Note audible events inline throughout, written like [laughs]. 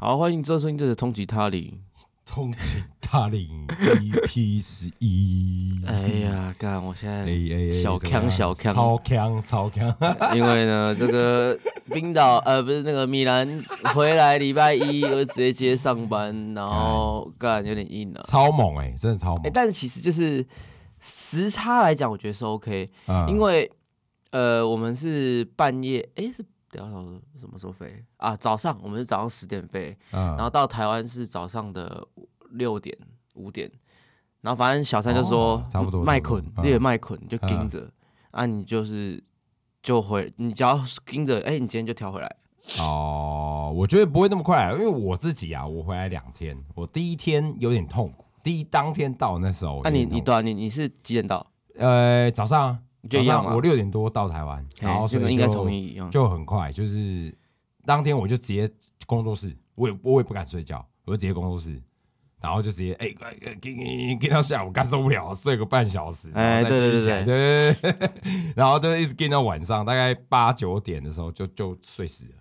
好，欢迎这收听这是通缉他里。通缉他令 EP 十一。哎呀，干！我现哎在小怎么样强小强超强超强。[laughs] 因为呢，这个冰岛呃不是那个米兰 [laughs] 回来礼拜一就直接接上班，然后干有点硬了。超猛哎、真的超猛哎、猛。但是其实就是时差来讲，我觉得是 OK，、嗯因为呃我们是半夜，哎、是等一下什么时候飞啊？早上我们是早上十点飞，嗯然后到台湾是早上的六点五点，然后反正小三就说、哦差不多麦捆，嗯列麦捆就盯着、啊，你就是就回，你只要盯着，哎、你今天就调回来。哦，我觉得不会那么快，因为我自己啊，我回来两天，我第一天有点痛苦，第一当天到那时候那、你你对啊，你你是几点到？呃早上啊早就一样嘛上我六点多到台湾，然后所以应该从。就很快，就是当天我就直接工作室，我也我也不敢睡觉，我就直接工作室，然后就直接哎哎哎给给给到下午，干受不了，睡个半小时，哎对对对对对，[laughs] 然后就一直跟到晚上，大概八九点的时候就就睡死了，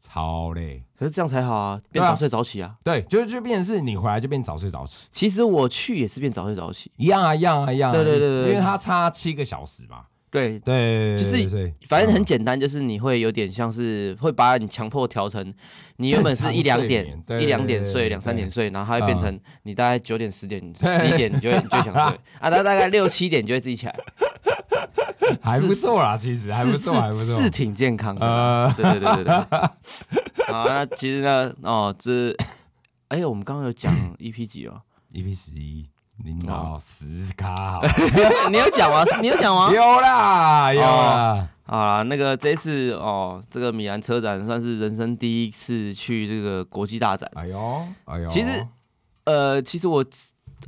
超累。可是这样才好啊，变早睡早起啊。对，就就变成是你回来就变早睡早起，其实我去也是变早睡早起，一样啊一样啊一样啊，对对对对对。因为它差七个小时嘛，对，对，就是反正很简单，就是你会有点像是会把你强迫调成，你原本是一两点一两点睡，两三点睡，然后它会变成你大概九点十点十一点你就就想睡 [laughs] 啊，大大概六七点就会自己起来，[laughs] 还不错啦，其实还不是错，还不错，是是挺健康的对对对对对。啊，[laughs] 那其实呢，哦，这 [coughs] 哎，我们刚刚有讲 EP 几哦？EP 十一，领导十卡，[laughs] 你有讲吗？你有讲吗？有啦有啦，好啦，那个这次哦，这个米兰车展算是人生第一次去这个国际大展。哎呦哎呦，其实呃，其实我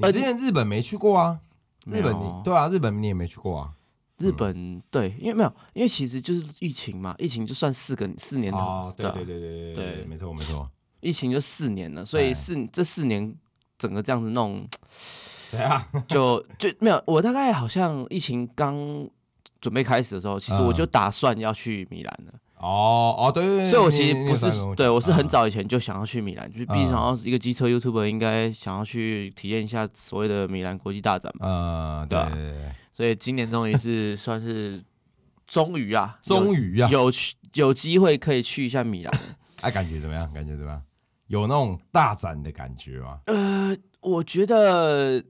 呃之前日本没去过啊？日本你对啊，日本你也没去过啊？日本对，因为没有，因为其实就是疫情嘛，疫情就算四个四年头，哦，对啊对对对对对，没错没错。疫情就四年了，所以哎四这四年整个这样子弄，怎样？就 [laughs] 就没有。我大概好像疫情刚准备开始的时候，其实我就打算要去米兰了，哦哦，对对对，所以我其实不是对我是很嗯早以前就想要去米兰，就是毕竟要一个机车 YouTuber 应该想要去体验一下所谓的米兰国际大展嘛，呃，对对啊对对对，所以今年终于是算是终于啊，终于啊，有去有机会可以去一下米兰。[laughs] 哎，感觉怎么样？感觉怎么样？有那种大展的感觉吗？呃，我觉得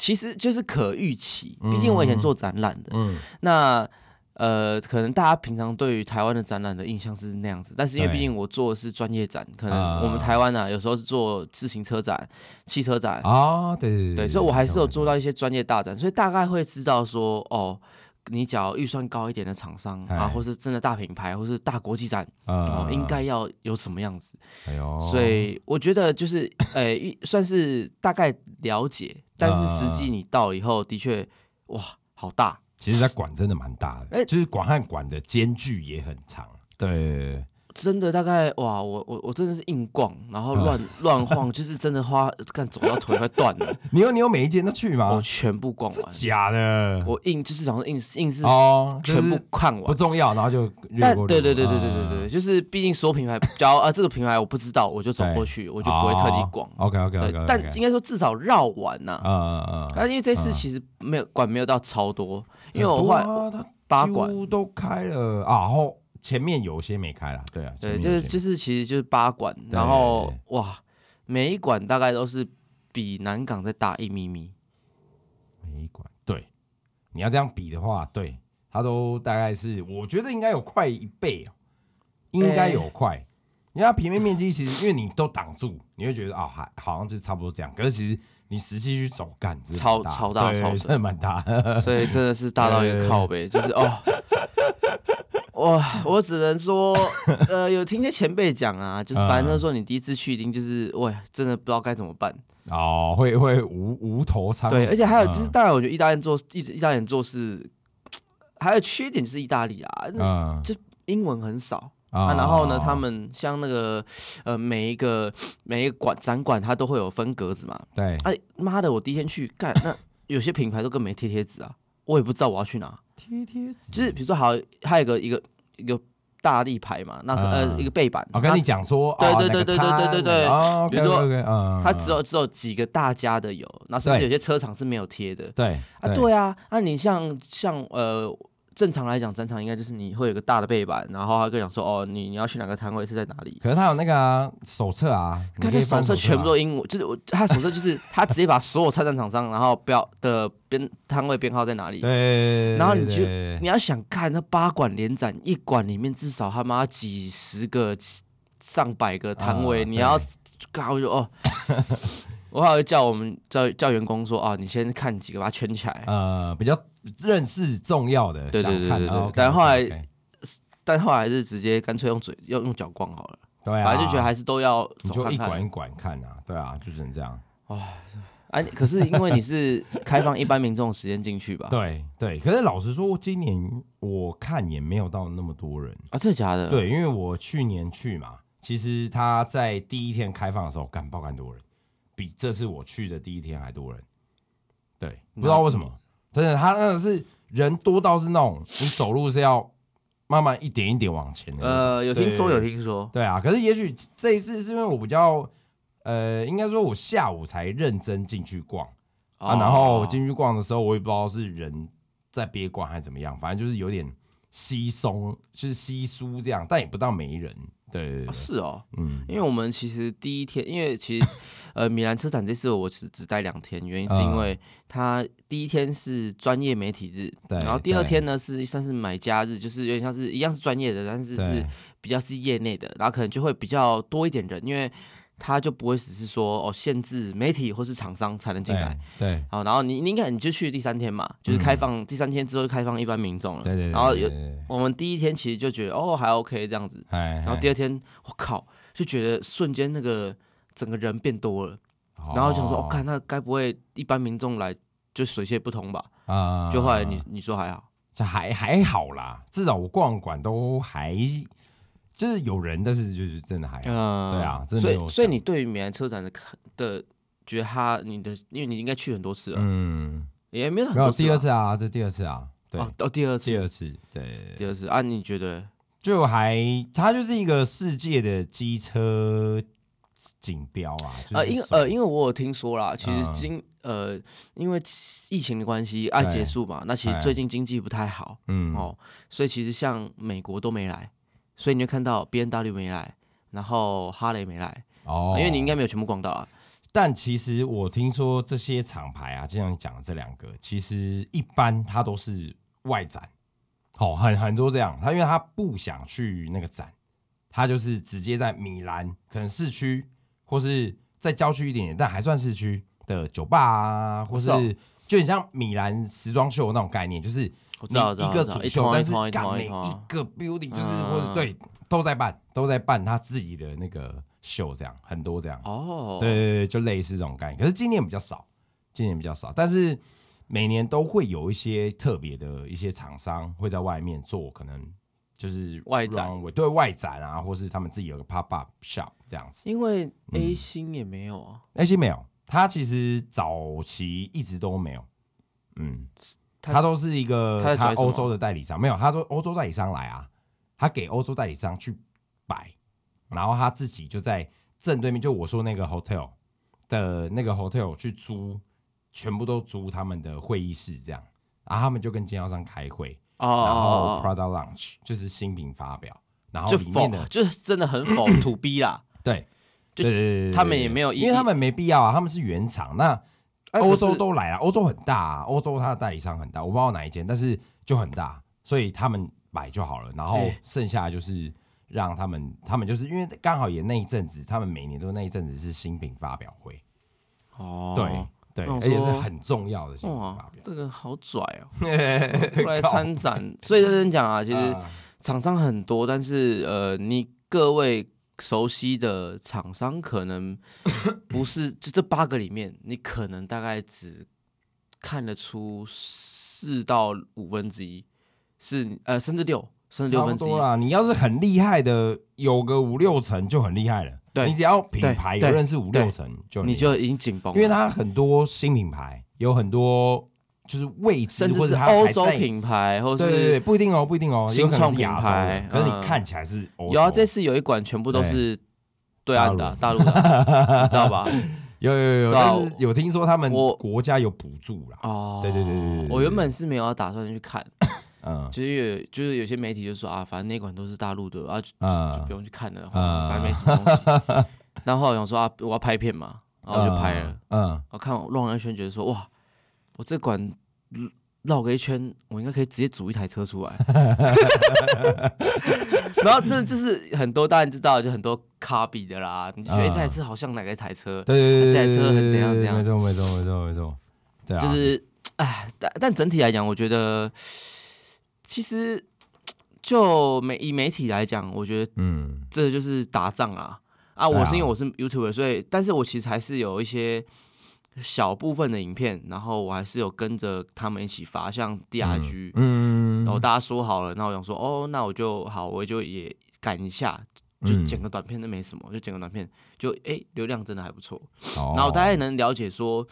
其实就是可预期，毕竟我以前做展览的，嗯，那呃，可能大家平常对于台湾的展览的印象是那样子，但是因为对。毕竟我做的是专业展，可能啊。我们台湾啊，有时候是做自行车展、汽车展，啊，对对对，所以我还是有做到一些专业大展，所以大概会知道说，哦，你只要预算高一点的厂商啊，哎或是真的大品牌，或是大国际展，哦，呃应该要有什么样子。哎呦，所以我觉得就是，[laughs] 呃，一算是大概了解，但是实际你到以后，的确，哇，好大。其实它管真的蛮大的，哎就是管和管的间距也很长。对真的大概哇，我我我真的是硬逛，然嗯后乱乱晃，[laughs] 就是真的花干走到腿快断了，[laughs] 你有你有每一间都去吗我？全部逛是完，假的？我硬就是想说硬硬是哦，全部看完。不重要，然后就但过。对对对对对对对，，就是毕竟所有品牌，假 [laughs] 如啊这个品牌我不知道，我就走过去，我就不会特地逛。OK OK 对 OK，，但应该说至少绕完呐。嗯嗯嗯，啊，因为这次嗯其实没有馆没有到超多，因为我后来来八馆啊都开了啊，后前面有些没开啦，对啊，对，就是就是其实就是八馆，然后哇，每一馆大概都是比南港再大一咪咪。每一馆，对，你要这样比的话，对，它都大概是，我觉得应该有快一倍哦，应该有快。因为它平面面积其实，因为你都挡住，你会觉得啊，还好像就差不多这样。可是其实你实际去走干，超超大超真的蛮大。[laughs] 所以真的是大到一个靠背，就是哦，[laughs] 哇，我只能说，呃，有听些前辈讲啊，就是反正说你第一次去一定就是，喂，真的不知道该怎么办。哦，会会无无头苍对，而且还有就是，嗯当然我觉得意大利做意意大利人做事，[tsk] 还有缺点就是意大利啊，嗯，就英文很少，啊，然后呢，哦他们像那个呃，每一个每一个馆展馆，它都会有分格子嘛。对哎，妈的，我第一天去干，那有些品牌都根本没贴贴纸啊，我也不知道我要去哪。贴贴纸，就是比如说，好，还有一个一个一个大立牌嘛，那个、呃嗯一个背板，我跟你讲说，对对对对对对对对哦比如说嗯，它只有只有几个大家的有，那甚至有些车厂是没有贴的对啊。对啊，那你像像呃。正常来讲，展场应该就是你会有个大的背板，然后他跟你讲说，哦，你你要去哪个摊位是在哪里？可是他有那个啊手册啊，他手册全部都英文，就是我他手册就是他直接把所有参展厂商，然后标的编摊位编号在哪里。对，然后你就你要想看那八馆联展，一馆里面至少他妈几十个、上百个摊位，啊你要对搞就哦。我还会叫我们叫叫员工说啊，你先看几个，把它圈起来。呃比较认识重要的，对对想看的对对但后来但后来还是直接干脆用嘴用用脚逛好了，对啊，反正就觉得还是都要你就走看看。一管一管看啊，对啊，就只能这样。哎、可是因为你是开放一般民众的时间进去吧？[laughs] 对对，可是老实说，今年我看也没有到那么多人。啊，真的假的？，对，因为我去年去嘛，其实他在第一天开放的时候干爆干多人，比这次我去的第一天还多人。对，不知道为什么，真的，他那个是人多到是那种你走路是要慢慢一点一点往前的。呃，有听说有听说，对啊，可是也许这一次是因为我比较，呃，应该说我下午才认真进去逛、啊，然后进去逛的时候，我也不知道是人在憋逛还是怎么样，反正就是有点稀松，就是稀疏这样，但也不到没人。对是哦，嗯，因为我们其实第一天，因为其实 [laughs] 呃米兰车展这次我只只待两天，原因是因为它第一天是专业媒体日，对然后第二天呢是算是买家日，就是有点像是一样是专业的，但是是比较是业内的，然后可能就会比较多一点人，因为他就不会只是说哦限制媒体或是厂商才能进来。对然后你你应该你就去第三天嘛，就是开放、第三天之后就开放一般民众了。嗯对对对，然后有我们第一天其实就觉得哦还 OK 这样子，哎，然后第二天我靠就觉得瞬间那个整个人变多了，二然后想说哦看那该不会一般民众来就水泄不通吧？啊就后来你你说还好，这还还好啦，至少我逛馆都还就是有人，但是就是真的还好。嗯，对啊真的所没有以所以你对于米兰车展的看的觉得他你的因为你应该去很多次了，嗯，也没有很没有多次吧第二次啊，这第二次啊，对，哦哦第二次。第二次，对。第二次啊你觉得？就还它就是一个世界的机车锦标啊，就是呃，因呃，因为我有听说啦，其实嗯今、呃，因为疫情的关系，爱对。结束嘛，那其实哎最近经济不太好、嗯。哦，所以其实像美国都没来，所以你就看到 B N W 没来，然后哈雷没来，哦。因为你应该没有全部逛到啊。但其实我听说这些厂牌啊，就像你讲的这两个，其实一般它都是外展，哦，很很多这样，他因为他不想去那个展，他就是直接在米兰，可能市区或是在郊区一点点，但还算市区的酒吧啊，或是就很像米兰时装秀那种概念，就是你我知道，知道，一个主秀，但是干每一个 building 就是嗯或是对都在办，都在办他自己的那个秀，这样很多这样。哦，对对对，就类似这种概念。可是今年比较少，今年比较少，但是每年都会有一些特别的一些厂商会在外面做，可能就是外展。runway，对外展啊，或是他们自己有个 pop up shop 这样子。因为嗯。A 星也没有啊，A 星没有，他其实早期一直都没有，嗯，他他都是一个他欧洲的代理商，没有，他说欧洲代理商来啊，他给欧洲代理商去摆，然后他自己就在正对面，就我说那个 hotel 的那个 hotel 去租，全部都租他们的会议室这样，然后他们就跟经销商开会，哦然后哦哦 product launch 就是新品发表，然后里面否的就是真的很否 [clears throat] to B 啦，对。就对对对对他们也没有因为他们没必要啊，他们是原厂。那哎欧洲都来了，欧洲很大、啊，欧洲它的代理商很大，我不知道哪一间，但是就很大，所以他们买就好了。然后哎剩下就是让他们，他们就是因为刚好也那一阵子，他们每年都那一阵子是新品发表会，哦，对对，而且是很重要的新品哇发表，。这个好拽哦，[laughs] 不来参展，所以认真讲啊，其实 [laughs] 啊厂商很多，但是呃，你各位熟悉的厂商可能 [coughs] 不是就这八个里面，你可能大概只看得出四到五分之一是呃甚至六甚至六分之一。啦。你要是很厉害的，有个五六成就很厉害了。对你只要品牌有认识五六成就你就已经紧绷，因为它很多新品牌，有很多就是未知甚至是欧洲品牌，或是对对对，不一定哦，不一定哦，新创品牌，可是你嗯。看起来是有啊，这次有一馆全部都是对岸的啊大陆的知道吧？[laughs] 有有有，但是有听说他们国家有补助啦，哦，对对对对我原本是没有打算去看，[laughs] 嗯。就是有就是有些媒体就说啊，反正那馆都是大陆的啊，就不用去看了，嗯。反正没什么东西。[laughs] 然后我想说啊，我要拍片嘛，然后我就拍了。嗯，我看我绕完一圈，觉得说哇，我这管绕个一圈，我应该可以直接组一台车出来。[laughs] 然后真的就是很多，大家知道，就很多卡比的啦，你就觉得、这台车好像哪个台车，对对对，这台车很对怎样怎样没错没错没错没错，对啊，就是哎，但但整体来讲，我觉得其实就媒以媒体来讲，我觉得嗯这就是打仗啊啊！我是因为我是 YouTuber，所以但是我其实还是有一些小部分的影片，然后我还是有跟着他们一起发，像 DRG，、嗯，然后大家说好了，那我想说哦，那我就好，我就也赶一下，就嗯。剪个短片，那没什么，就剪个短片，就哎、流量真的还不错，哦。然后大家也能了解说，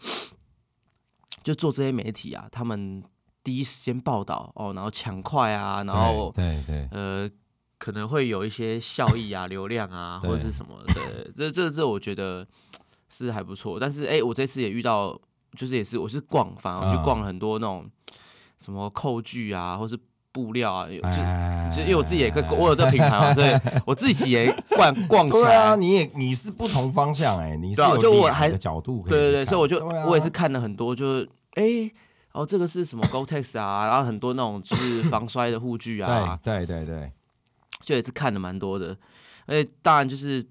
就做这些媒体啊，他们第一时间报道哦，然后抢快啊，然后对对对，呃，可能会有一些效益啊、流量啊，或者是什么的。这这这，我觉得是还不错。但是哎、我这次也遇到，就是也是我是逛，反而我去嗯逛了很多那种什么扣具啊，或是布料啊，有就。哎就因为我自己也跟我有这个品牌嘛，所以我自己也逛逛起对啊，你也你是不同方向哎，你是有两就我还个角度对对对，所以我就、啊我也是看了很多，就是哎、哦，这个是什么 Gore-Tex 啊，然后很多那种就是防摔的护具啊，对对对对，就也是看了蛮多的，而且当然就是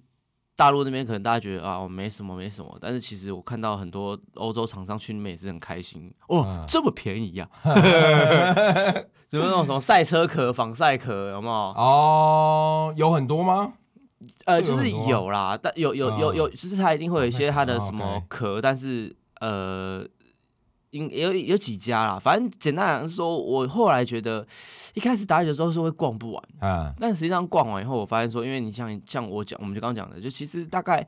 大陆那边可能大家觉得啊，我没什么没什么，但是其实我看到很多欧洲厂商去那边也是很开心。哦，嗯。这么便宜呀、啊，[laughs] [laughs] 什么那种什么赛车壳、防晒壳有没有？哦，有很多吗？呃，就是有啦，但有有有有，就是它一定会有一些它的哦什么壳，但是呃，应有有几家啦，反正简单来讲说，我后来觉得一开始打野的时候是会逛不完。嗯，但实际上逛完以后，我发现说，因为你像像我讲，我们就刚刚讲的，就其实大概，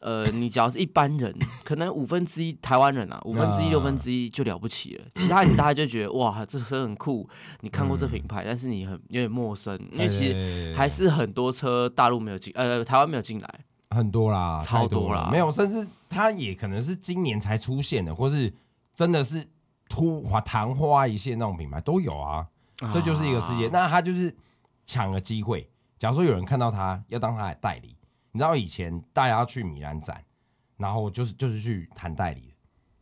呃，你只要是一般人，可能五分之一台湾人啊，五分之一、啊六分之一就了不起了。其他人大家就觉得哇，这车很酷，你看过这品牌，但是你很有点陌生，因为其实实还是很多车大陆没有进，呃，台湾没有进来。很多啦，超多啦没有，甚至它也可能是今年才出现的，或是真的是突花昙花一现那种品牌都有啊。这就是一个世界。啊那他就是抢了机会。假如说有人看到他要当他的代理，你知道以前大家去米兰展，然后就是就是去谈代理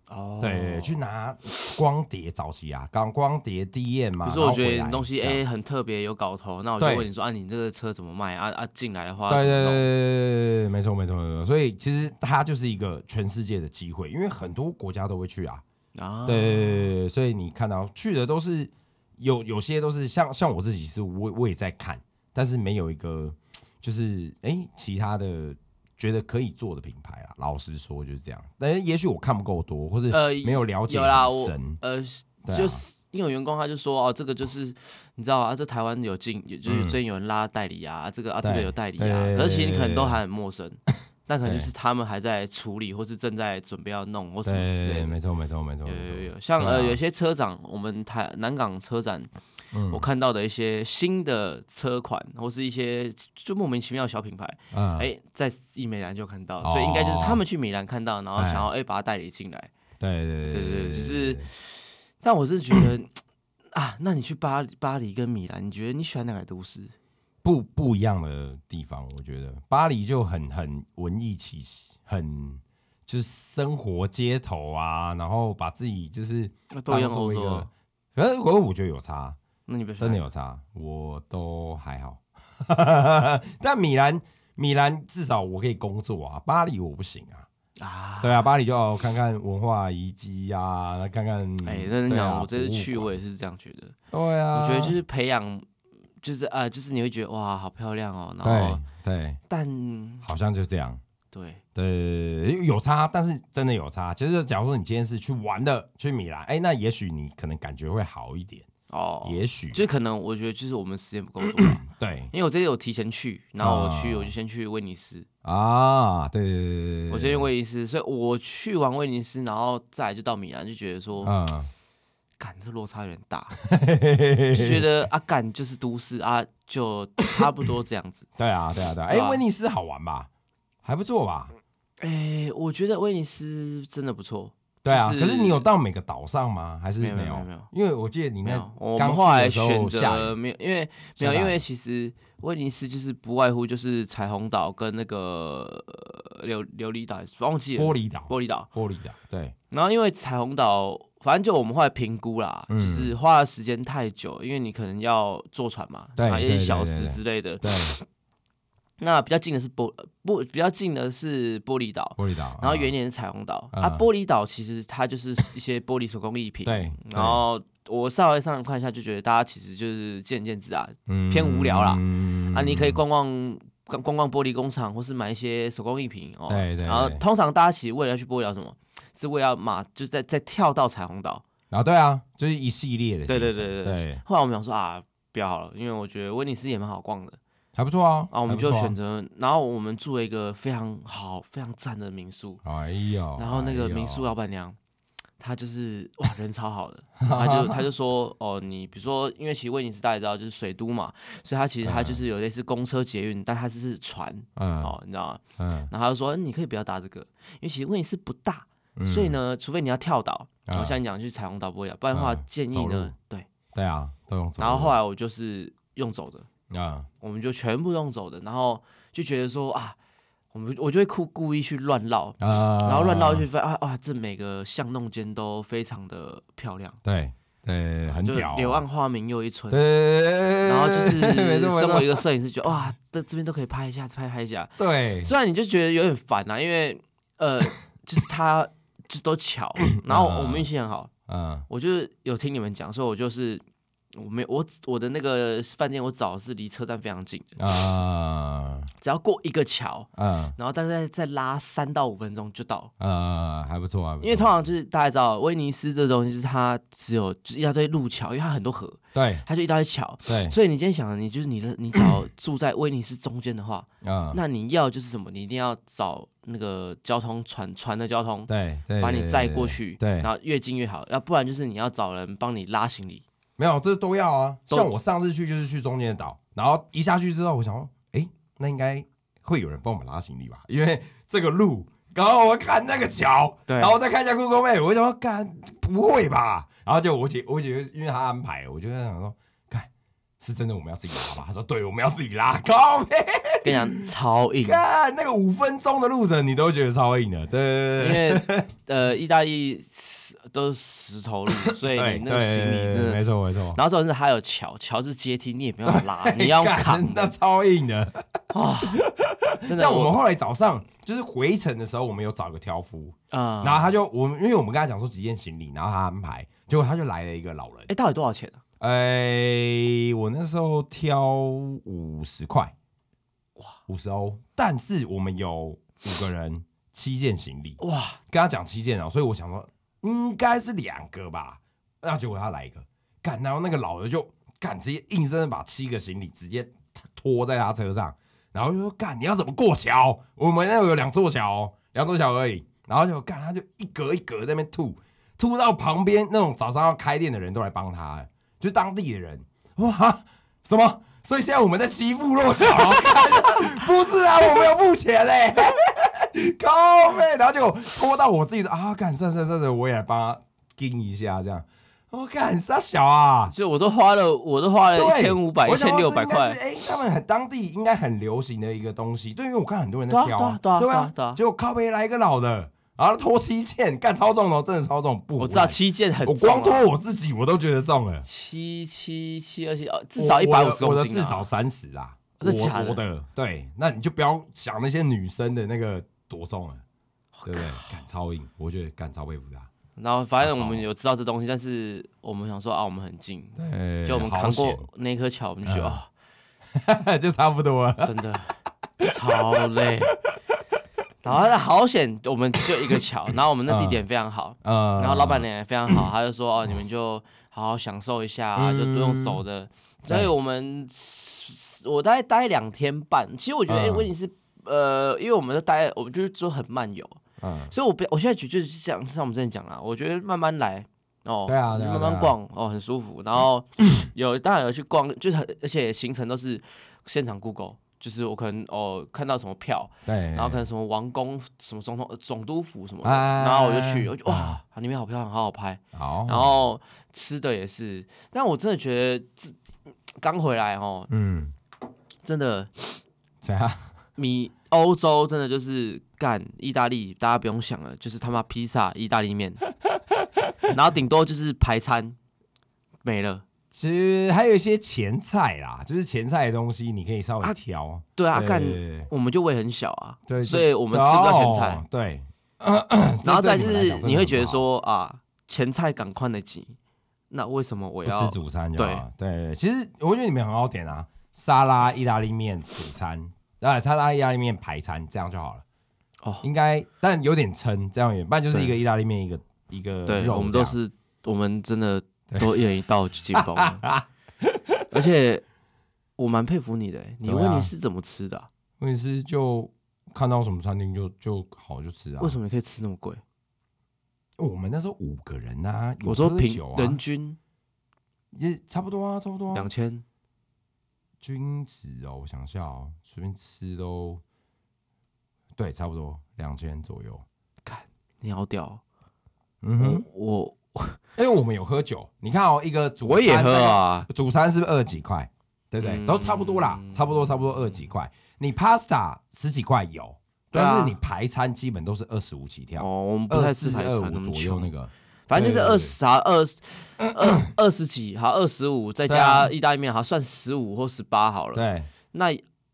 的，哦，对，去拿光碟早期啊，刚光碟 DM 嘛。比如说我觉得你东西哎、很特别有搞头，那我就对问你说啊，你这个车怎么卖啊啊进来的话对对？对对对对，没错没错没错。所以其实它就是一个全世界的机会，因为很多国家都会去啊。啊，对对对对对，所以你看到去的都是有有些都是像像我自己是我我也在看，但是没有一个就是哎、其他的觉得可以做的品牌啊。老实说就是这样，但是也许我看不够多，或是呃没有了解很深。呃，就是因为有员工他就说哦，这个就是你知道啊，这台湾有进，有就是嗯最近有人拉代理啊，这个啊这个有代理啊，对可是其实你可能都还很陌生，但可能就是他们还在处理，或是正在准备要弄或什么之对，类的。没错没错没错有没错。有有，像啊呃有些车展，我们台南港车展，嗯。我看到的一些新的车款，或是一些就莫名其妙的小品牌，嗯。哎，在一美兰就看到，哦所以应该就是他们去米兰看到，然后哎想要哎。把它代理进来。对对对对对就是但我是觉得 [clears throat] 啊，那你去巴黎、巴黎跟米兰，你觉得你喜欢哪个都市？不不一样的地方，我觉得巴黎就很很文艺气息，很就是生活街头啊，然后把自己就是都一样当做一个欧洲啊，，可是可是我觉得有差，那你别真的有差，我都还好。[laughs] 但米兰米兰至少我可以工作啊，巴黎我不行啊。啊。对啊，巴黎就要看看文化遗迹啊，看看。哎，认真对啊讲，我这次去我也是这样觉得。对啊，我觉得就是培养，就是啊，就是你会觉得哇，好漂亮哦。然后对，对，但好像就这样。对，对，有差，但是真的有差。其实，假如说你今天是去玩的，去米兰，哎，那也许你可能感觉会好一点。哦，也许就可能我觉得就是我们时间不够多啊，对因为我这次有提前去，然后我去哦我就先去威尼斯，啊，对对对对对，我先去威尼斯，所以我去完威尼斯，然后再就到米兰，就觉得说，嗯，干这落差有点大，[laughs] 就觉得啊干就是都市啊，就差不多这样子。[coughs] 对啊对啊对啊，哎，威尼斯好玩吧？还不错吧？哎、我觉得威尼斯真的不错，对啊，就是可是你有到每个岛上吗？还是没有没没有没有因为我记得你那我们后来选择没有，因为没有，因为其实威尼斯就是不外乎就是彩虹岛跟那个呃琉琉璃岛，忘记了玻璃岛，玻璃岛。玻璃岛，对，然后因为彩虹岛，反正就我们后来评估啦，嗯就是花的时间太久，因为你可能要坐船嘛，对然后一小时之类的。对，[laughs] 那比较近的是玻玻，比较近的是玻璃岛，玻璃岛，然后嗯远一点是彩虹岛。嗯啊，玻璃岛其实它就是一些玻璃手工艺品。[laughs] 对，然后我稍微上看一下，就觉得大家其实就是见仁见智啊。对偏无聊啦嗯啊，你可以逛逛逛逛逛玻璃工厂，或是买一些手工艺品哦。对对然后通常大家其实为了要去玻璃岛什么，是为了要马，就是在在跳到彩虹岛。然后对啊，就是一系列的对对对对对，后来我们想说啊，不要了，因为我觉得威尼斯也蛮好逛的。还不错啊，然后我们就选，择，然后我们住了一个非常好、非常赞的民宿。哎呦，然后那个民宿老板娘，她就是哇人超好的，她就她就说哦，你比如说，因为其实威尼斯大家也知道就是水都嘛，所以它其实它就是有类似公车捷运，但它只是船嗯哦，你知道吗？嗯，然后他就说嗯你可以不要搭这个，因为其实威尼斯不大，嗯。所以，呢，除非你要跳岛，啊。我像你讲去彩虹岛不会啊，不然的话嗯建议呢，对。对啊，都用走，然后后来我就是用走的，啊，我们就全部用走的，然后就觉得说啊，我们我就会故故意去乱绕，啊，然后乱绕去发现啊啊，这每个巷弄间都非常的漂亮，对对，很就屌啊，柳暗花明又一村。对，然后就是身为一个摄影师，觉得哇，这这边都可以拍一下，拍拍一下。对，虽然你就觉得有点烦啊，因为呃，就是它就是都巧，[coughs] 然后我们运气很好，嗯。我就是有听你们讲，所以我就是我没我我的那个饭店我找的是离车站非常近的，啊。只要过一个桥，嗯。然后大概再拉三到五分钟就到了。呃，还不错啊，因为通常就是大家知道威尼斯这东西，就是它只有就是一大堆路桥，因为它很多河，对。它就一大堆桥。对，所以你今天想，你就是你的，你只要住在威尼斯中间的话，[coughs] 嗯，那你要就是什么？你一定要找那个交通船船的交通，对对，把你载过去，对然后越近越好。要不然就是你要找人帮你拉行李。没有，这都要啊。像我上次去就是去中间的岛，然后一下去之后，我想说，哎，那应该会有人帮我们拉行李吧？[laughs] 因为这个路，然后我看那个桥，对然后再看一下 Google Map，我想说，干不会吧？然后就我姐，我姐因为她安排，我就在想说，看是真的我们要自己拉吧？他说对，我们要自己拉，[laughs] 跟你讲，超硬，看那个五分钟的路程，你都觉得超硬的，对因对对为 [laughs] 呃，意大利石都是石头路，[laughs] 所以对你那个行李真的是。没错没错。然后重点是还有桥，桥是阶梯，你也没办法拉，你要干扛那的超硬的。啊！真的，但我们后来早上就是回程的时候，我们有找个挑夫，啊，然后他就我们因为我们跟他讲说几件行李，然后他安排，结果他就来了一个老人哎，，到底多少钱啊？哎、我那时候挑五十块，哇，五十欧，但是我们有五个人，七件行李，哇，跟他讲七件啊，所以我想说应该是两个吧，那结果他来一个，干，然后那个老的就干直接硬生生把七个行李直接拖在他车上，然后就说干你要怎么过桥？我们那有两座桥哦，两座桥而已，然后就干他就一格一格在那边吐，吐到旁边那种早上要开店的人都来帮他，就是当地的人，哇哈什么？所以现在我们在欺负弱小、[laughs] 不是啊，我没有付钱嘞、[laughs] 靠背，然后就拖到我自己的啊，干算算算算，我也来帮他盯一下，这样，我干啥小啊，就我都花了，我都花了一千五百、一千六百块，哎、他们很当地应该很流行的一个东西，对，因为我看很多人在挑对啊对啊对对啊对啊。结果靠背来一个老的，然后拖七件，干超重的哦，真的超重，不，我知道七件很我重、啊，光拖我自己我都觉得重了，七七七二七，哦，至少一百五十我的公斤、啊、至少三十啦，我我的对，那你就不要想那些女生的那个多重了，对不对？干超硬，我觉得干超佩服他。然后反正我们有知道这东西，但是我们想说啊，我们很近，对，就我们扛过险。那颗桥，我们就觉得嗯。哦，[laughs] 就差不多了。真的超累。然后好险，我们就一个桥，[laughs] 然后我们那地点非常好，嗯，然后老板娘也非常好，[laughs] 他就说哦，你们就好好享受一下就不用走的。所以我们我大概待两天半，其实我觉得嗯问题是，呃，因为我们都待，我们就是说很慢游，嗯，所以我不，我现在觉得就是这样像我们之前讲啦，我觉得慢慢来。哦，对啊慢慢逛哦，很舒服。然后 [laughs] 有当然有去逛，就是很而且行程都是现场 Google，就是我可能哦看到什么票，对，然后可能什么王宫、什么总统、呃总督府什么然后我就去，我就哇啊，里面好漂亮，好好拍。好，然后吃的也是，但我真的觉得这刚回来哦，嗯，真的谁啊？[laughs] 米欧洲真的就是干意大利，大家不用想了，就是他妈披萨、意大利面，[laughs] 然后顶多就是排餐没了。其实还有一些前菜啦，就是前菜的东西，你可以稍微啊挑。对啊，对干对我们就胃很小啊，对，所以我们吃不到前菜哦。对，然后再就是你会觉得说啊，前菜赶快的挤，那为什么我要吃主餐就好。对，其实我觉得你们很好点啊，沙拉、意大利面主餐，啊，沙拉、意大利面排餐，这样就好了。哦应该，但有点撑，这样也，不然就是一个意大利面，一个一个对，肉我们都是我们真的都一人一道就紧绷了，[laughs] 而且我蛮佩服你的欸，你怎么样问你是怎么吃的啊？问题是就看到什么餐厅就就好就吃啊。为什么你可以吃那么贵？我们那时候五个人呐、有我说平酒啊人均也差不多啊，差不多啊。两千，均值哦，我想一下哦，随便吃都对，差不多两千左右。看你好屌哦！嗯哼，我我 [laughs] 因为我们有喝酒，你看哦，一个主我也喝啊，主餐是不是二十几块？对不对？嗯都差不多啦，差不多差不多二十几块。你 pasta 十几块有，啊但是你排餐基本都是二十五起跳，哦，我们不二太吃排四二五左右那个。反正就是二十啊二十二二十几，好二十五，再加意大利面，好算十五或十八好了。对，那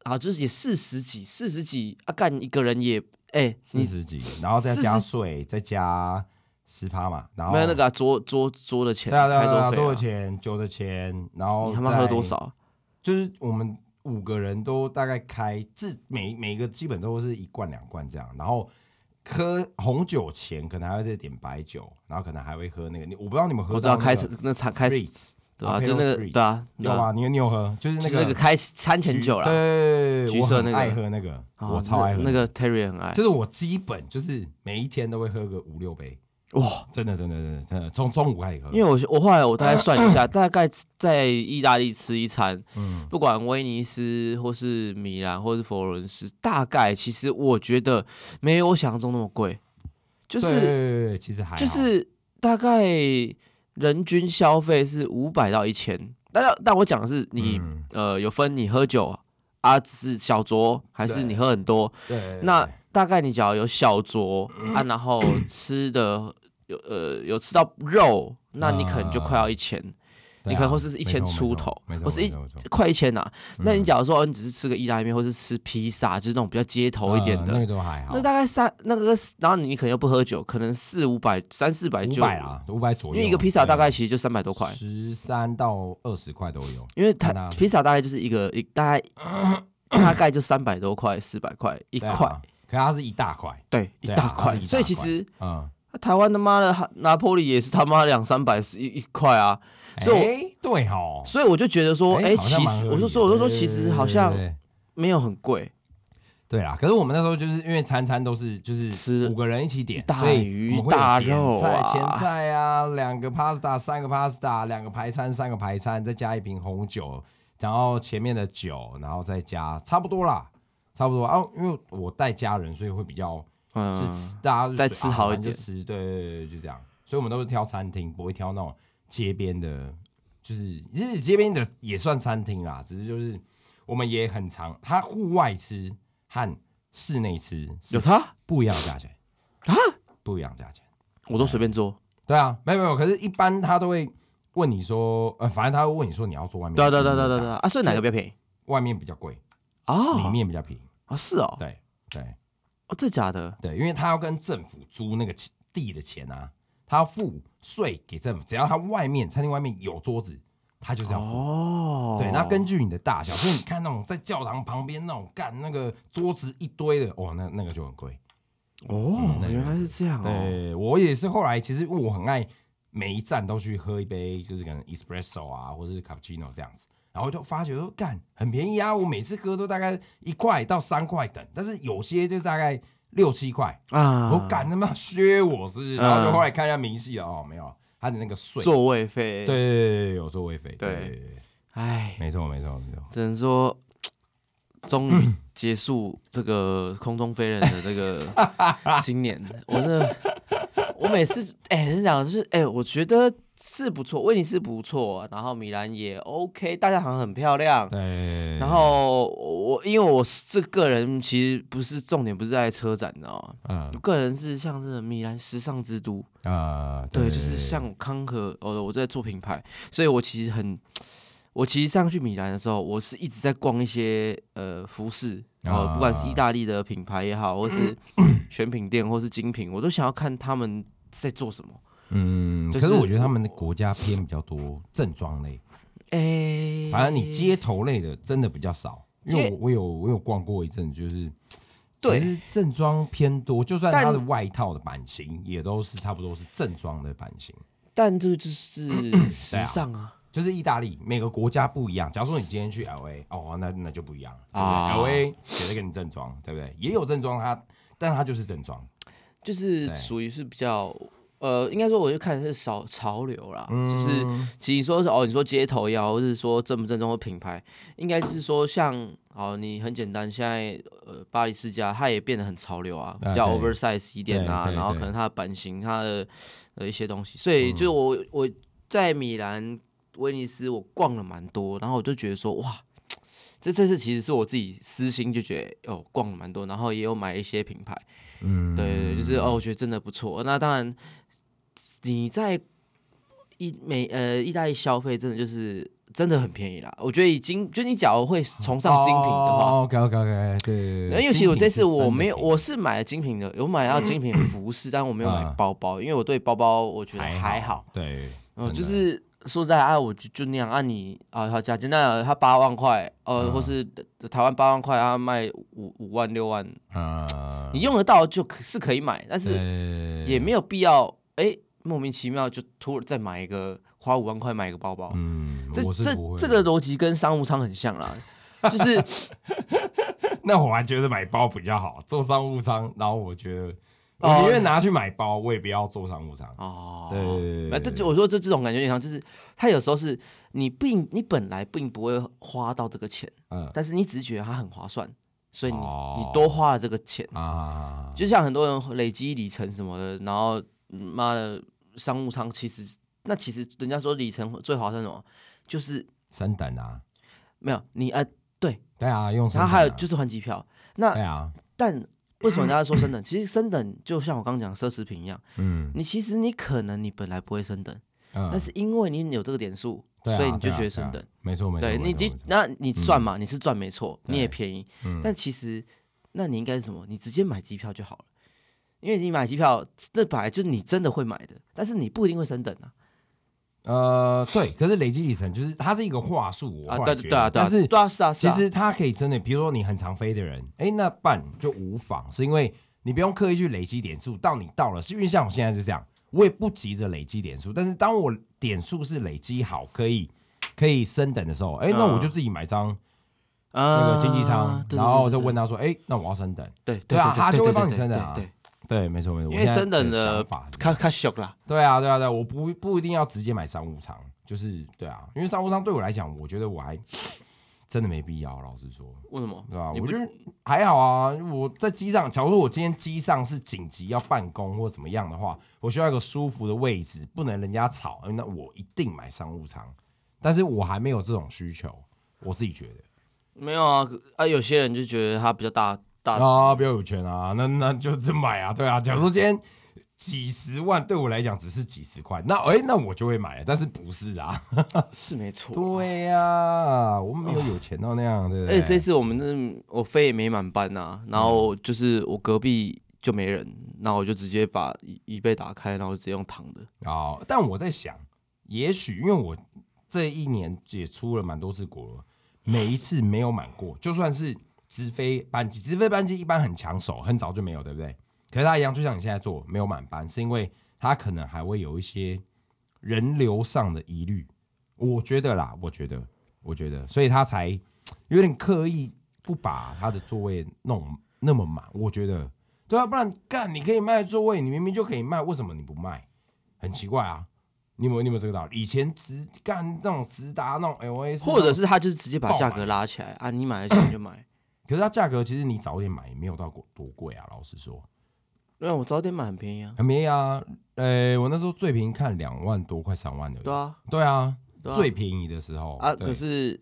好就是也四十几，四十几啊，干一个人也哎，你四十几，然后再加40税，再加十趴嘛，然后没有那个啊桌桌桌的钱，对啊对啊对桌的钱，酒的钱，然后你他妈喝多少？就是我们五个人都大概开，自每每个基本都是一罐两罐这样，然后喝红酒前可能还会再点白酒，然后可能还会喝那个，你我不知道你们喝我知道开到那个那茶开 spritz，对啊就那个对啊，有啊，你有你有喝，就是那个就是那个开餐前酒啦，对，橘色那个。爱喝那个，啊我超爱喝那那个。Terry 很爱。就是我基本就是每一天都会喝个五六杯，哇，真的真的真的真的，从中午开始喝，因为我我后来我大概算一下，[coughs] 大概在意大利吃一餐，嗯，不管威尼斯或是米兰或是佛罗伦斯，大概其实我觉得没有我想象中那么贵，就是其实还就是大概人均消费是五百到一千，但是但我讲的是你、嗯。呃有分你喝酒啊是小酌还是你喝很多，那对大概你只要有小酌啊，然后 [clears throat] 吃的有呃有吃到肉，那你可能就快要一千、你可能会是一千出头或是一快一千呐。那你嗯假如说、哦你只是吃个意大利面，或是吃披萨，就是那种比较街头一点的，呃那个都还好，那大概三那个，然后你可能又不喝酒，可能四五百、三四百就，五百啊，五百左右，因为一个披萨大概其实就三百多块，十三到二十块都有。因为它披萨大概就是一个一大概 [coughs] 大概就三百多块、四百块一块，可是它是一大块，对，一大块。所以其实嗯，台湾他妈的拿破里也是他妈两三百是一一块啊，所以对哈，所以我就觉得说，哎，其实我就说我就说其实好像没有很贵，对啦，可是我们那时候就是因为餐餐都是就是吃五个人一起点，大鱼大点肉菜、啊。前菜啊，两个 pasta，三个 pasta，两个排餐，三个排餐，再加一瓶红酒，然后前面的酒，然后再加差不多啦，差不多啊。因为我带家人，所以会比较嗯，是大家就再随啊吃好一点对对对对，就这样。所以我们都是挑餐厅，不会挑那种街边的，就是其实街边的也算餐厅啦，只是就是我们也很常，他户外吃和室内吃有差不一样的价钱啊，不一样的价钱。我都随便做，对啊，没有没有，可是一般他都会问你说，呃，反正他会问你说你要做外面，对对对啊对啊对对啊啊，所以哪个比较便宜外面比较贵，啊？里面比较便宜。啊是哦，对对哦这假的对，因为他要跟政府租那个地的钱啊，他要付税给政府，只要他外面餐厅外面有桌子，他就是要付。哦，对，那根据你的大小，所以你看那种在教堂旁边那种干那个桌子一堆的，哦，那那个就很贵。哦，那原来是这样哦。对我也是后来，其实我很爱每一站都去喝一杯，就是可能 espresso 啊，或者是 cappuccino 这样子，然后就发觉说，干很便宜啊，我每次喝都大概一块到三块等，但是有些就大概六七块，啊，我敢他妈削我是，然后就后来看一下明细了，哦，没有，他的那个税，座位费，对，对对对，有座位费，对哎，没错没错没错，只能说，终于结束这个空中飞人的这个 [laughs] 今年。我真的，我每次哎，人讲就是哎，我觉得是不错，威尼斯不错，然后米兰也 OK，大家好像很漂亮。对，然后我因为我是这个人其实不是重点，不是在车展，你知道吗？嗯我个人是像是米兰时尚之都，啊，对，就是像康和，哦，我在做品牌，所以我其实很，我其实上去米兰的时候，我是一直在逛一些呃服饰，然后不管是意大利的品牌也好，或是 [clears throat] 选品店，或是精品，我都想要看他们在做什么。嗯，就可是我觉得他们的国家偏比较多正装类。哎、反正你街头类的真的比较少，因为我我有我有逛过一阵，就是对其实正装偏多，就算它的外套的版型也都是差不多是正装的版型。但这个就是时尚啊，就是意大利每个国家不一样，假如说你今天去 L A，哦，那那就不一样啊啊。L A 绝对给你正装，对不对？也有正装，它但它就是正装，就是属于是比较。呃，应该说，我就看的是潮潮流啦，嗯就是其实说是哦，你说街头也好，或是说正不正宗的品牌，应该是说像哦，你很简单，现在呃巴黎世家它也变得很潮流啊，比较 oversize 一点啊，然后可能它的版型、它的呃一些东西，所以就我我在米兰、威尼斯我逛了蛮多，然后我就觉得说哇。这这次其实是我自己私心就觉得哦逛了蛮多，然后也有买一些品牌，嗯，对对对，就是哦，我觉得真的不错。那当然，你在意美呃意大利消费，真的就是真的很便宜啦。我觉得已经，就你假如会崇尚精品的话，，OK OK OK，对对对，因为其实我这次我没有，我是买了精品的，有买到精品的服饰，[coughs] 但我没有买嗯包包，因为我对包包我觉得还还好。，对，嗯，就是说实在啊，我就就那样啊你，啊，好，假简单的，他八万块，呃，嗯。或是台湾八万块，他卖五五万六万，呃，你用得到就可是可以买，但是是也没有必要，哎、莫名其妙就突然再买一个花五万块买一个包包，嗯，这这这个逻辑跟商务舱很像啦，就 [laughs] 是那我还觉得买包比较好，做商务舱，然后我觉得我哦宁愿拿去买包，我也不要做商务舱。哦，对。那这就我说这这种感觉有点像，就是他有时候是你并你本来并不会花到这个钱，嗯。但是你只是觉得它很划算，所以你、哦。你多花了这个钱，啊，就像很多人累积里程什么的，然后嗯妈的商务舱其实那其实人家说里程最划算什么，就是三等啊，没有你呃对，对啊，用。然后还有就是换机票，那对啊，但为什么人家说升等？[coughs] 其实升等就像我刚刚讲奢侈品一样，嗯你其实你可能你本来不会升等，嗯，但是因为你有这个点数，所以你就觉得升等。没错没错，对你那你赚嘛，你是赚没错，你也便宜，嗯但其实那你应该是什么？你直接买机票就好了，因为你买机票，这本来就是你真的会买的，但是你不一定会升等啊。呃对，可是累积里程就是它是一个话术，我啊，对对啊，对啊，但是对啊，是啊，其实它可以真的，比如说你很常飞的人，哎，那办就无妨，是因为你不用刻意去累积点数，到你到了，是因为像我现在就这样，我也不急着累积点数，但是当我点数是累积好，可以可以升等的时候，哎，那我就自己买张那个经济舱然后再问他，他说，哎，那我要升等，对对啊他就会帮你对升等啊对对，对，没错没错，因为升等的卡卡小啦，对啊，对啊，对啊，我不不一定要直接买商务舱，就是对啊，因为商务舱对我来讲，我觉得我还真的没必要，老实说。为什么？对吧？你不我觉得还好啊。我在机上，假如说我今天机上是紧急要办公或怎么样的话，我需要一个舒服的位置，不能人家吵，那我一定买商务舱。但是我还没有这种需求，我自己觉得没有啊啊，有些人就觉得他比较大大啊，比较有钱啊，那那就真买啊，对啊。假如说今天几十万对我来讲只是几十块，那哎、那我就会买，但是不是啊？[laughs] 是没错。对呀、我们没有有钱到那样，对不对？而且这次我们那我飞也没满班呐、然后就是我隔壁就没人，然后我就直接把椅椅背打开，然后直接用躺的。哦，但我在想，也许因为我这一年也出了蛮多次国了，每一次没有满过，就算是直飞班机，直飞班机一般很抢手，很早就没有，对不对？可是他一样，就像你现在做没有满班，是因为他可能还会有一些人流上的疑虑。我觉得啦，我觉得，我觉得，所以他才有点刻意不把他的座位弄那么满。我觉得，对啊，不然干你可以卖座位，你明明就可以卖，为什么你不卖？很奇怪啊！你有没有你有没有这个道理？以前直干这种直达那种 L A，或者是他就是直接把价格拉起来啊，你买得起你就买。可是它价格其实你早点买也没有到过多贵啊，老实说。对啊，我早点买很便宜啊。很便宜啊，呃，我那时候最便宜看两万多，快三万的。对啊，对啊，对啊最便宜的时候啊，可是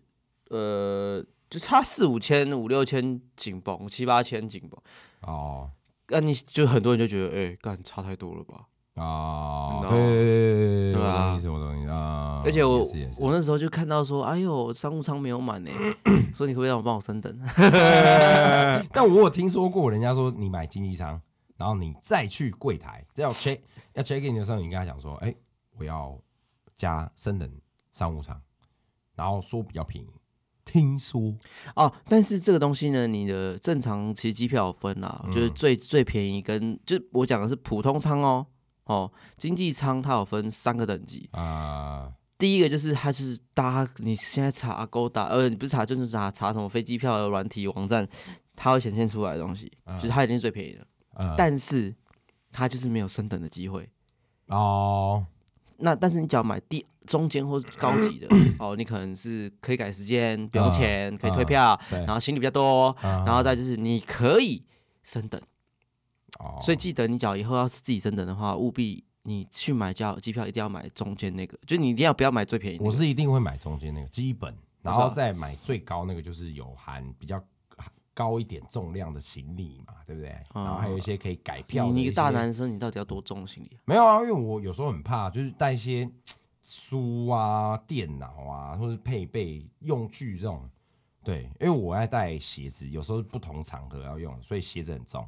呃，就差四五千、五六千紧绷，七八千紧绷。哦那、你就很多人就觉得，哎、干差太多了吧？哦，你知道吗对对对对对，对啊我懂意思，我懂意思啊。而且我我那时候就看到说，哎呦，商务舱没有满呢，[clears throat] 说你可不可以让我帮我升等？[laughs] [laughs] 但我有听说过，人家说你买经济舱，然后你再去柜台要 check 要 check in 的时候，你跟他讲说，哎、我要加升等商务舱，然后说比较便宜。听说哦，但是这个东西呢，你的正常其实机票有分啦，嗯就是最最便宜跟就是我讲的是普通舱哦，哦，经济舱它有分三个等级，啊、第一个就是它就是搭你现在查 Agoda，呃，你不是查就是查查什么飞机票的软体网站，它会显现出来的东西，嗯就是它已经是最便宜的，呃，但是它就是没有升等的机会。哦，那但是你只要买第中间或是高级的 [clears throat] 哦，你可能是可以改时间，不用嗯钱，可以退嗯票，对，然后行李比较多，然然后再就是你可以升等。哦，所以记得你假如以后要是自己升等的话，务必你去买机机票一定要买中间那个，就你一定要不要买最便宜、那个。我是一定会买中间那个基本，然后再买最高那个，就是有含比较高一点重量的行李嘛，对不对？然后还有一些可以改票的你你一个大男生，你到底要多重行李啊？没有啊，因为我有时候很怕，就是带一些书啊、电脑啊，或者配备用具这种。对，因为我爱带鞋子，有时候不同场合要用，所以鞋子很重。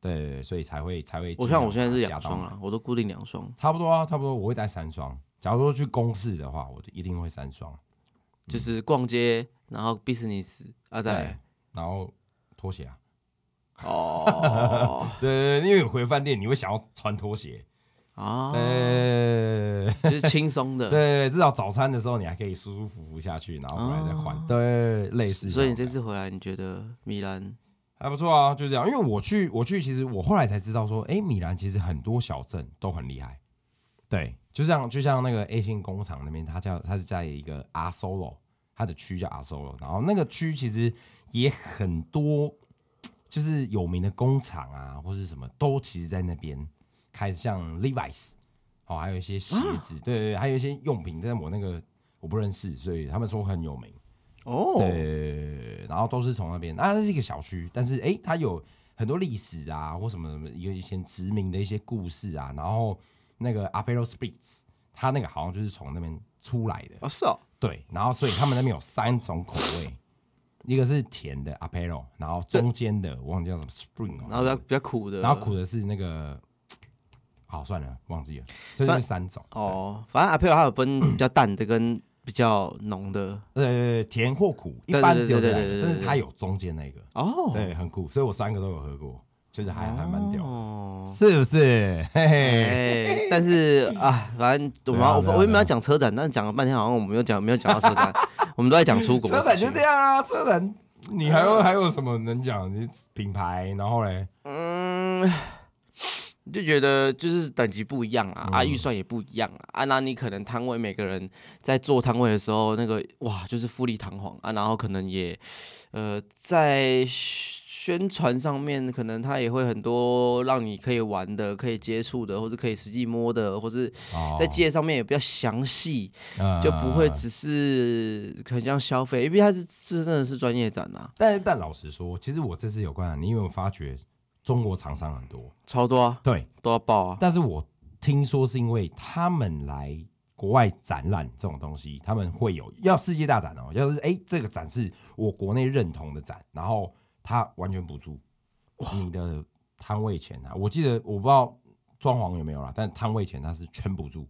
对，所以才会才会。我像我现在是两双啊，我都固定两双，差不多啊，差不多，我会带三双。假如说去公司的话，我就一定会三双。就是逛街，然后 business 啊，对再，然后拖鞋啊。[laughs] 哦对，因为回饭店你会想要穿拖鞋。啊，对就是轻松的。对，至少早餐的时候你还可以舒舒服服下去，然后回来再换。哦对，类似所以你。这次回来，你觉得米兰还不错啊，就这样。因为我去，我去，其实我后来才知道说，哎、米兰其实很多小镇都很厉害。对，就像就像那个 A 星工厂那边，它叫它是在一个阿 Solo，它的区叫阿 Solo，然后那个区其实也很多，就是有名的工厂啊，或是什么都其实在那边开始，像 Levi's，哦，还有一些鞋子，对对对，还有一些用品，但我那个我不认识，所以他们说很有名。哦，对，然后都是从那边，啊，那是一个小区，但是诶，它有很多历史啊，或什么什么，有以前殖民的一些故事啊，然后那个 Apero Spritz，它那个好像就是从那边出来的，哦是哦，对，然后所以他们那边有三种口味，一个是甜的 Apero，然后中间的我忘记叫什么 Spring，哦然后比较比较苦的，然后苦的是那个，好算了，忘记了，这就是三种，哦，反正阿佩尔它有分 [coughs] 比较淡的跟比较浓的，呃，甜或苦，一般只有这两个，但是它有中间那个。哦，对，很酷，所以我三个都有喝过，就是还还蛮屌，哦。是不是？嘿嘿，哎，但是啊，反正我们要我我原本要讲车展，但是讲了半天好像我们没有讲没有讲到车展，[laughs] 我们都在讲出国。车展就这。样啊，车展你还有还有什么能讲？你品牌，然后嘞，嗯，就觉得就是等级不一样啊，啊，嗯。预算也不一样啊，啊，那你可能摊位每个人在做摊位的时候，那个哇，就是富丽堂皇啊，然后可能也呃在宣传上面，可能他也会很多让你可以玩的、可以接触的，或者可以实际摸的，或是哦。在介上面也比较详细，呃就不会只是很像消费，因为它是这真的是专业展啊，但但老实说，其实我这次有关啊，你有没有发觉中国厂商很多？超多啊，对，都要报啊。但是我听说是因为他们来国外展览这种东西，他们会有要世界大展哦，要是哎、这个展是我国内认同的展，然后他完全补助你的摊位钱啊。我记得我不知道装潢有没有啦，但摊位钱他是全补助，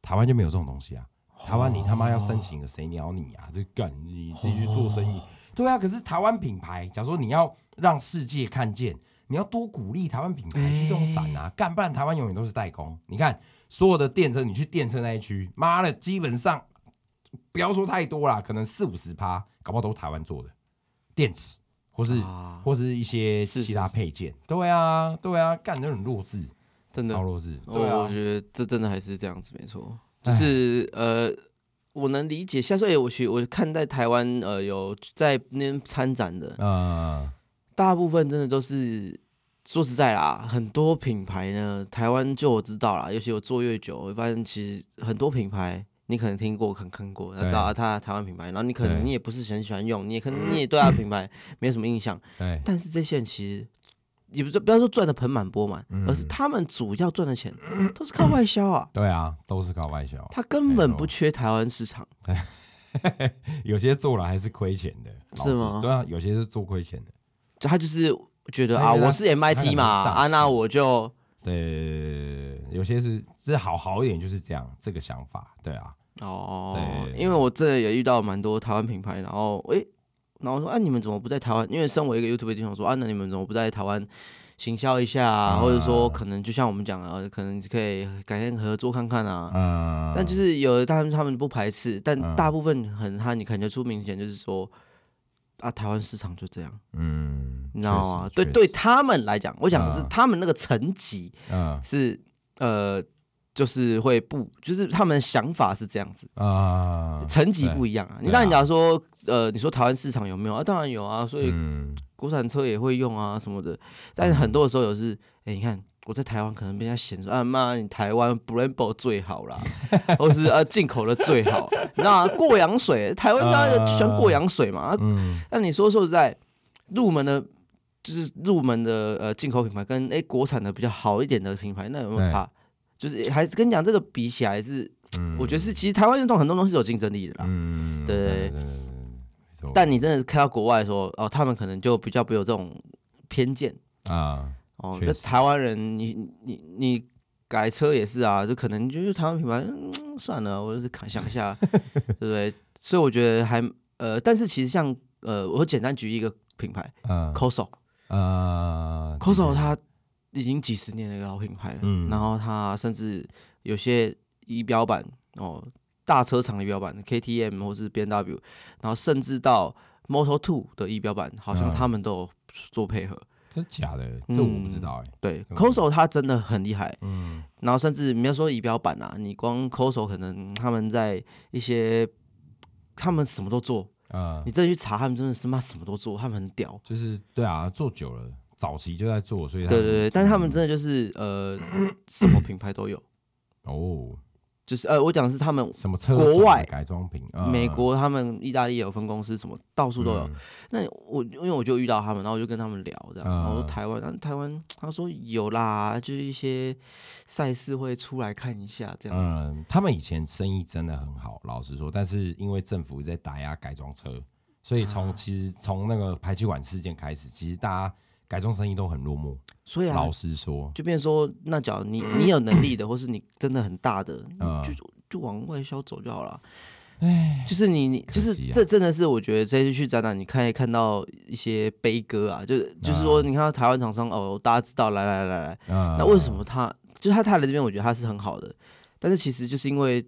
台湾就没有这种东西啊。台湾你他妈要申请的，谁鸟你啊？就干你自己去做生意。对啊，可是台湾品牌，假如说你要让世界看见你要多鼓励台湾品牌去这种展啊，干不然台湾永远都是代工。你看所有的电车，你去电车那一区，妈的，基本上不要说太多啦，可能四五十趴，搞不好都是台湾做的电池，或是、啊或是一些是其他配件。对啊，对啊，干的很弱智，真的超弱智。对啊我我，觉得这真的还是这样子，没错。就是呃，我能理解，像所以我去我看在台湾呃有在那边参展的，呃，大部分真的都是说实在啦，很多品牌呢，台湾就我知道啦，尤其我做越久，我发现其实很多品牌。你可能听过，可能看过，他知道啊它台湾品牌，然后你可能你也不是很喜欢用，你也可能你也对它的品牌没有什么印象，对，但是这些人其实也不是不要说赚的盆满钵满，嗯。而是他们主要赚的钱 [coughs] 都是靠外销啊，对啊，都是靠外销，他根本不缺台湾市场。[laughs] 有些做了还是亏钱的，是吗？对啊，有些是做亏钱的。就他就是觉得啊，我是 MIT 嘛，啊，那我就对，有些是这好好一点就是这样，这个想法，对啊，哦对，因为我真的也遇到蛮多台湾品牌，然后诶，然后说啊，你们怎么不在台湾？因为身为一个 YouTube 听众说啊，那你们怎么不在台湾行销一下啊？啊或者说可能就像我们讲的，可能可以改天合作看看啊。嗯，但就是有的他们他们不排斥，但嗯大部分很他你感觉出明显就是说啊，台湾市场就这样，嗯，你知道吗？对对，他们来讲，我讲的是啊他们那个层级嗯。是呃，就是会不，就是他们的想法是这样子，啊，层级不一样啊。你对当然啊讲说，呃，你说台湾市场有没有？啊？当然有啊，所以嗯。国产车也会用啊什么的。但是很多的时候有是，哎、你看我在台湾可能被人家嫌说啊妈，你台湾 Brembo 最好啦，[laughs] 或是呃进口的最好，你知道吗？过洋水，台湾大家就喜欢过氧水嘛。那你说说实在，入门的，就是入门的呃进口品牌跟哎、国产的比较好一点的品牌，那有没有差？就是还是跟你讲这个比起来是，嗯我觉得是其实台湾运动很多东西是有竞争力的啦。嗯，对。但你真的看到国外说哦，他们可能就比较不有这种偏见啊，哦。这台湾人，你你你改车也是啊，就可能就是台湾品牌，嗯、[tsk] 算了，我就是看想一下，[laughs] 对不对？所以我觉得还呃，但是其实像呃，我简单举一个品牌嗯 Coso。呃 Coso 它已经几十年的一个老品牌了，嗯然后它甚至有些仪表板哦，大车厂的仪表板 KTM 或是 BMW，然后甚至到 Moto Two 的仪表板，好像嗯他们都有做配合。真假的，这我不知道哎。对嗯，Coso 它真的很厉害，嗯。然后甚至你要说仪表板啊，你光 Coso 可能他们在一些他们什么都做，呃。你，真的去查，他们真的是妈什么都做，他们很屌。就是对啊，做久了，早期就在做，所以对对对，但是他们真的就是呃，什么品牌都有。哦，就是呃，我讲的是他们什么车国外改装品，呃美国、他们意大利也有分公司，什么到处都有。嗯那我因为我就遇到他们，然后我就跟他们聊这样，然后台湾，啊台湾他说有啦，就是一些赛事会出来看一下这样子。嗯，他们以前生意真的很好，老实说，但是因为政府在打压改装车，所以从、啊其实从那个排气管事件开始，其实大家改装生意都很落寞。所以啊老，实说，就变成说，那假如你你有能力的，或是你真的很大的，[coughs] 嗯。就就往外销走就好了。哎，就是你你可就是这真的是我觉得这次去展览，你可以看到一些悲歌啊，就是就是说，啊你看到台湾厂商哦，大家知道，来来来来，那那为什么他就是他他来这边，我觉得他是很好的，但是其实就是因为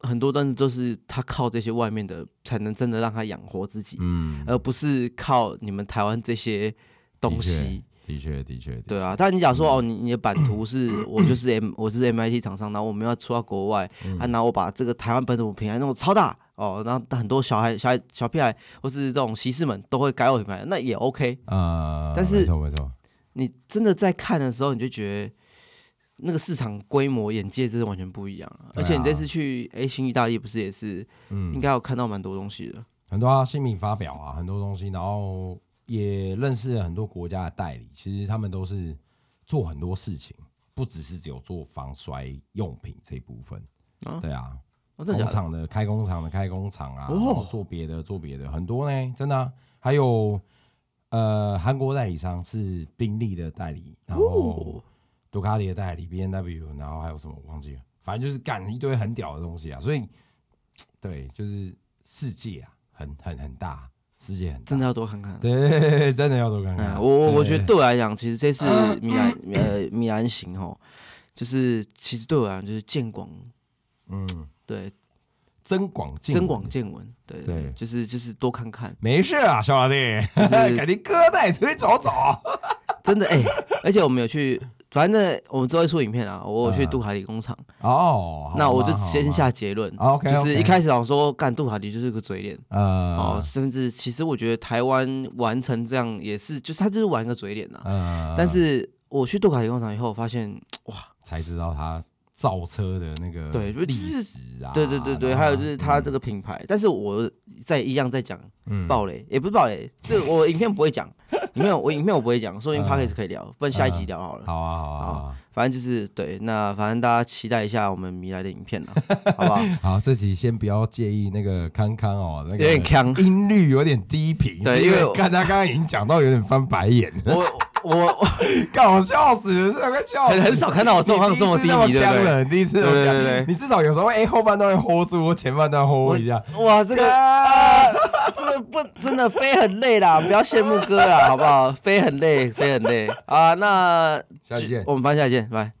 很多东西都是他靠这些外面的才能真的让他养活自己，嗯，而不是靠你们台湾这些东西。的确的确，的对啊，但你假如说哦，你你的版图是 [clears throat] 我就是 M 我是 MIT 厂商，然后我们要出到国外，嗯。啊，然后我把这个台湾本土品牌弄得超大哦，然后很多小孩小孩小屁孩或是这种骑士们都会改我品牌，那也 OK。呃，但是没错没错，你真的在看的时候，你就觉得那个市场规模、眼界真的完全不一样而且你这次去 A 新意大利，不是也是嗯。应，该有看到蛮多东西的。很多啊，新品发表啊，很多东西，然后也认识了很多国家的代理，其实他们都是做很多事情，不只是只有做防摔用品这一部分。啊？对啊，哦，真的假的？工厂的开工厂的开工厂啊，哦。然后做别的做别的很多呢，真的啊、还有呃韩国代理商是宾利的代理，然后哦，杜卡迪的代理 B N W，然后还有什么我忘记了，反正就是干一堆很屌的东西啊，所以对，就是世界啊，很很很大，世界很真的要多看看。对，真的要多看看。嗯，我我我觉得对。对我来讲，其实这次米兰呃米兰行哦，就是其实对我来讲就是见广，嗯，对。增广见增闻广见闻，对对就是就是多看看，没事啊，小老弟，是赶紧哥带出去走走。[laughs] 真的哎、而且我们有去，反正我们之后会出影片啊，我有去嗯。杜卡迪工厂，哦，那我就先下结论。OK，就是一开始想说干杜卡迪就是个嘴脸。呃哦，甚至其实我觉得台湾完成这样也是，就是他就是玩个嘴脸呐、呃，但是我去杜卡迪工厂以后，发现哇，才知道他造车的那个对就历是史啊，对对对对，还有就是它这个品牌，但是我在一样在讲嗯。暴雷，也不是暴雷，这我影片不会讲，[laughs] 影片我影片我不会讲，说明嗯 p o d c a s 可以聊，不然下一集聊好了。好啊好啊好啊。反正就是对，那反正大家期待一下我们米来的影片了，[laughs] 好不好？好，这集先不要介意那个康康哦，那个有点康。音律有点低频，对因为我看他刚刚已经讲到有点翻白眼，我我搞笑死了，这快笑很很少看到我这么这么低迷，对不对？第一次对对对你至少有时候哎后半段会 hold 住，前半段 hold 一下。哇，这个这个不真的飞很累啦，不要羡慕哥啦，好不好？飞很累，飞很累啊。那下期见我们班下期见，拜。